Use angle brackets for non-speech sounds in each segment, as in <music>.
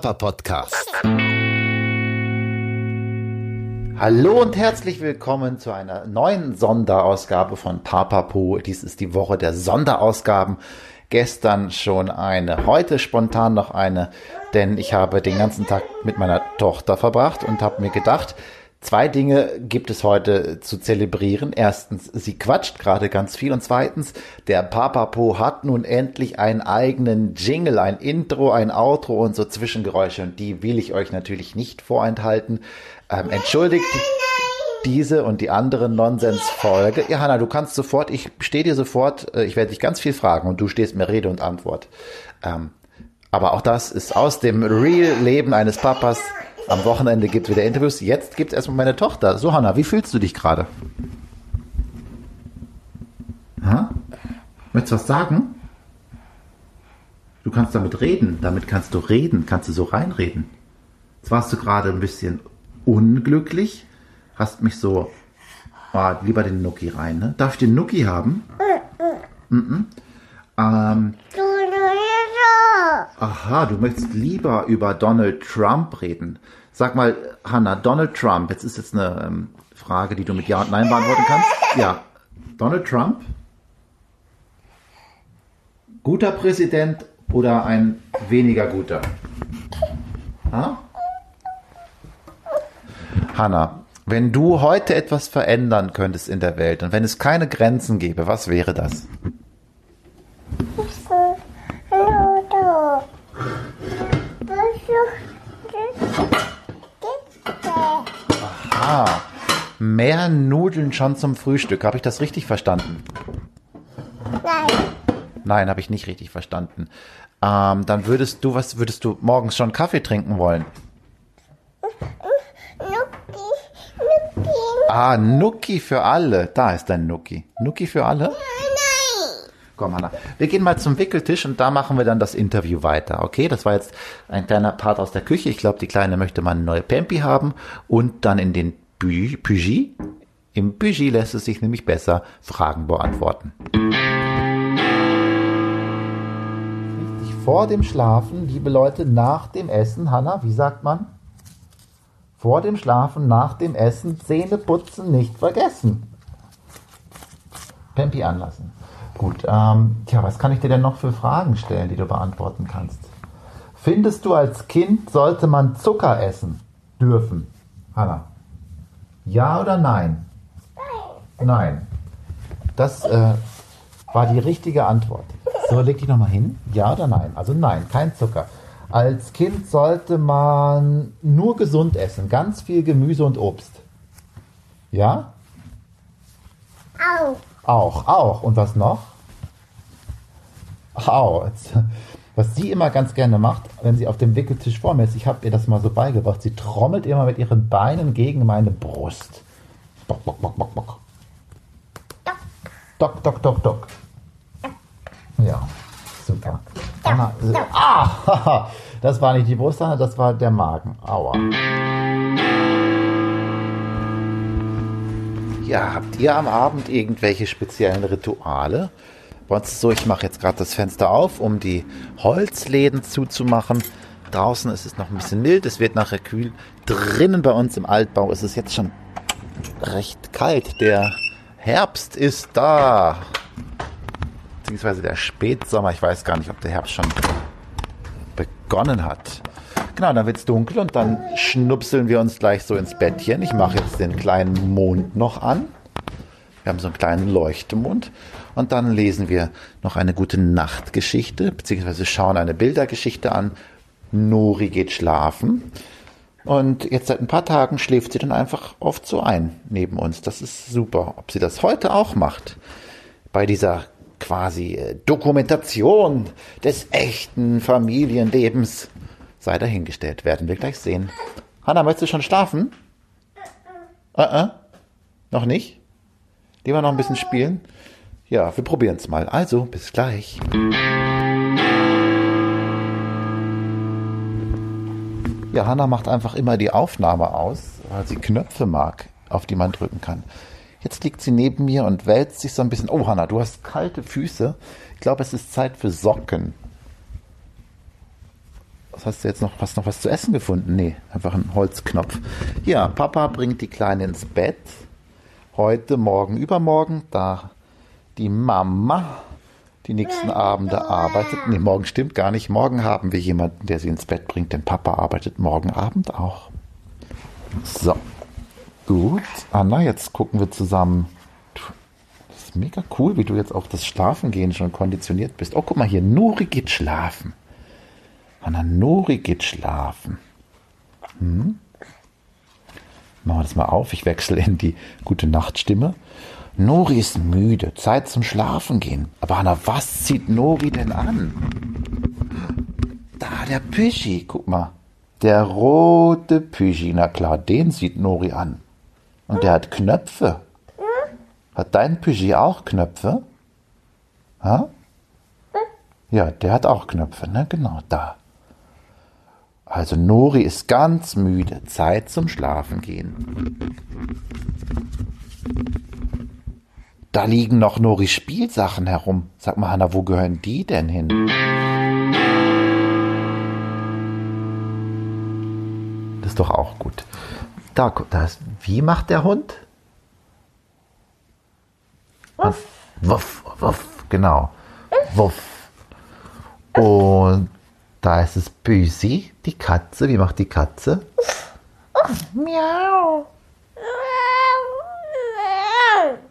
Papa Podcast. Hallo und herzlich willkommen zu einer neuen Sonderausgabe von Papapo. Dies ist die Woche der Sonderausgaben. Gestern schon eine, heute spontan noch eine, denn ich habe den ganzen Tag mit meiner Tochter verbracht und habe mir gedacht, Zwei Dinge gibt es heute zu zelebrieren. Erstens, sie quatscht gerade ganz viel und zweitens, der Papapo hat nun endlich einen eigenen Jingle, ein Intro, ein Outro und so Zwischengeräusche und die will ich euch natürlich nicht vorenthalten. Ähm, entschuldigt diese und die andere Nonsensfolge. Ja, Hanna, du kannst sofort, ich stehe dir sofort, äh, ich werde dich ganz viel fragen und du stehst mir Rede und Antwort. Ähm, aber auch das ist aus dem Real-Leben eines Papas. Am Wochenende gibt es wieder Interviews. Jetzt gibt es erstmal meine Tochter. So, Hanna, wie fühlst du dich gerade? Möchtest du was sagen? Du kannst damit reden. Damit kannst du reden. Kannst du so reinreden. Jetzt warst du gerade ein bisschen unglücklich. Hast mich so. Oh, lieber den Nuki rein, ne? Darf ich den Nuki haben? Mm -mm. Ähm, aha, du möchtest lieber über Donald Trump reden. Sag mal, Hanna, Donald Trump, jetzt ist jetzt eine ähm, Frage, die du mit Ja und Nein beantworten kannst. Ja, Donald Trump, guter Präsident oder ein weniger guter? Ha? Hanna, wenn du heute etwas verändern könntest in der Welt und wenn es keine Grenzen gäbe, was wäre das? Aha. Mehr Nudeln schon zum Frühstück. Habe ich das richtig verstanden? Nein. Nein, habe ich nicht richtig verstanden. Ähm, dann würdest du, was würdest du morgens schon Kaffee trinken wollen? Nuki, Nuki. Ah, Nuki für alle. Da ist dein Nuki. Nuki für alle? Nein. Komm, Hanna. Wir gehen mal zum Wickeltisch und da machen wir dann das Interview weiter. Okay, das war jetzt ein kleiner Part aus der Küche. Ich glaube, die Kleine möchte mal eine neue Pampi haben und dann in den Pü-. Im Pyji lässt es sich nämlich besser Fragen beantworten. Richtig vor dem Schlafen, liebe Leute, nach dem Essen, Hanna, wie sagt man? Vor dem Schlafen, nach dem Essen, Zähne putzen nicht vergessen. Pempi anlassen. Gut, ähm, tja, was kann ich dir denn noch für Fragen stellen, die du beantworten kannst? Findest du als Kind sollte man Zucker essen dürfen? Hanna. Ja oder nein? Nein. Das äh, war die richtige Antwort. So, leg dich nochmal hin. Ja oder nein? Also nein, kein Zucker. Als Kind sollte man nur gesund essen, ganz viel Gemüse und Obst. Ja? Au. Auch, auch. Und was noch? Au. Was sie immer ganz gerne macht, wenn sie auf dem Wickeltisch vor mir ist, ich habe ihr das mal so beigebracht, sie trommelt immer mit ihren Beinen gegen meine Brust. Bock, bock, bock, bock, bock. Dock, dock, dock, dock. Ja, super. Anna, ah, <laughs> das war nicht die Brust, das war der Magen. Aua. Ja, habt ihr am Abend irgendwelche speziellen Rituale? So, ich mache jetzt gerade das Fenster auf, um die Holzläden zuzumachen. Draußen ist es noch ein bisschen mild, es wird nachher kühl. Drinnen bei uns im Altbau ist es jetzt schon recht kalt. Der Herbst ist da. Beziehungsweise der Spätsommer. Ich weiß gar nicht, ob der Herbst schon begonnen hat. Genau, dann wird es dunkel und dann schnupseln wir uns gleich so ins Bettchen. Ich mache jetzt den kleinen Mond noch an. Wir haben so einen kleinen Leuchtemond. Und dann lesen wir noch eine gute Nachtgeschichte, beziehungsweise schauen eine Bildergeschichte an. Nori geht schlafen. Und jetzt seit ein paar Tagen schläft sie dann einfach oft so ein neben uns. Das ist super. Ob sie das heute auch macht, bei dieser quasi äh, Dokumentation des echten Familienlebens, sei dahingestellt. Werden wir gleich sehen. Hanna, möchtest du schon schlafen? Äh, äh. Noch nicht? Lieber noch ein bisschen spielen? Ja, wir probieren es mal. Also, bis gleich. Ja, Hanna macht einfach immer die Aufnahme aus, weil sie Knöpfe mag, auf die man drücken kann. Jetzt liegt sie neben mir und wälzt sich so ein bisschen. Oh, Hanna, du hast kalte Füße. Ich glaube, es ist Zeit für Socken. Was hast du jetzt noch? Hast noch was zu essen gefunden? Nee, einfach ein Holzknopf. Ja, Papa bringt die Kleine ins Bett. Heute, morgen, übermorgen, da die Mama die nächsten Abende arbeitet. Nee, morgen stimmt gar nicht. Morgen haben wir jemanden, der sie ins Bett bringt, denn Papa arbeitet morgen Abend auch. So. Gut. Anna, jetzt gucken wir zusammen. Das ist mega cool, wie du jetzt auf das Schlafengehen schon konditioniert bist. Oh, guck mal hier. Nuri geht schlafen. Anna, Nuri geht schlafen. Hm? Machen wir das mal auf. Ich wechsle in die gute Nachtstimme. Nori ist müde, Zeit zum Schlafen gehen. Aber Hanna, was zieht Nori denn an? Da, der Püschi, guck mal. Der rote Püschi, na klar, den sieht Nori an. Und der hat Knöpfe. Hat dein Püschi auch Knöpfe? Ha? Ja, der hat auch Knöpfe, ne? Genau, da. Also Nori ist ganz müde, Zeit zum Schlafen gehen. Da liegen noch Noris Spielsachen herum. Sag mal, Hanna, wo gehören die denn hin? Das ist doch auch gut. Da, da ist, wie macht der Hund? Wuff. Wuff, wuff, genau. Wuff. Und da ist es Büsi, die Katze. Wie macht die Katze? Miau.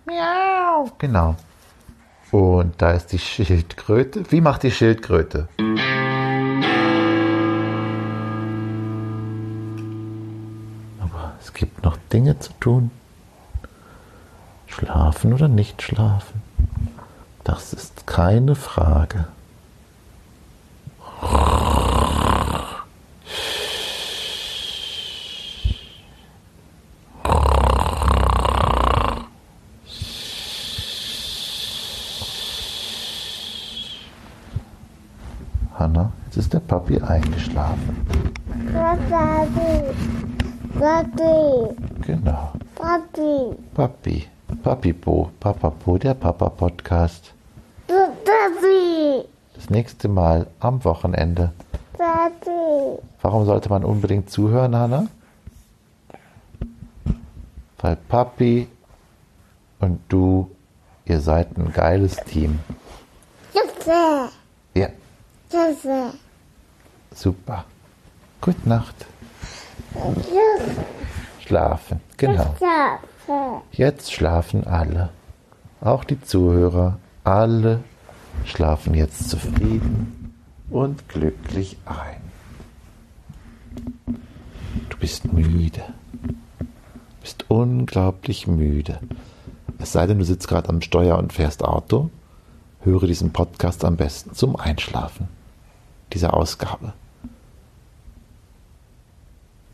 Miau. Genau. Und da ist die Schildkröte. Wie macht die Schildkröte? Aber es gibt noch Dinge zu tun. Schlafen oder nicht schlafen? Das ist keine Frage. Hanna, jetzt ist der Papi eingeschlafen. Papi. Papi. Genau. Papi. Papi. Papipo. Papapo, der Papa-Podcast. Papi. Das nächste Mal am Wochenende. Papi. Warum sollte man unbedingt zuhören, Hanna? Weil Papi und du, ihr seid ein geiles Team. Ja, Hilfe. super. Gute Nacht. Schlafen. Genau. Jetzt schlafen alle. Auch die Zuhörer. Alle schlafen jetzt zufrieden und glücklich ein. Du bist müde. Du bist unglaublich müde. Es sei denn, du sitzt gerade am Steuer und fährst Auto. Höre diesen Podcast am besten zum Einschlafen. Diese Ausgabe.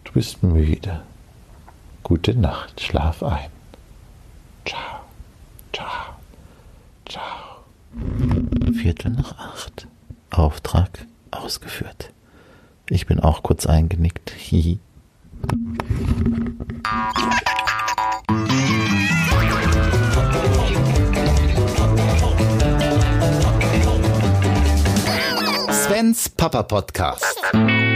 Du bist müde. Gute Nacht, schlaf ein. Ciao, ciao, ciao. Viertel nach acht. Auftrag ausgeführt. Ich bin auch kurz eingenickt. Hihi. Papa Podcast.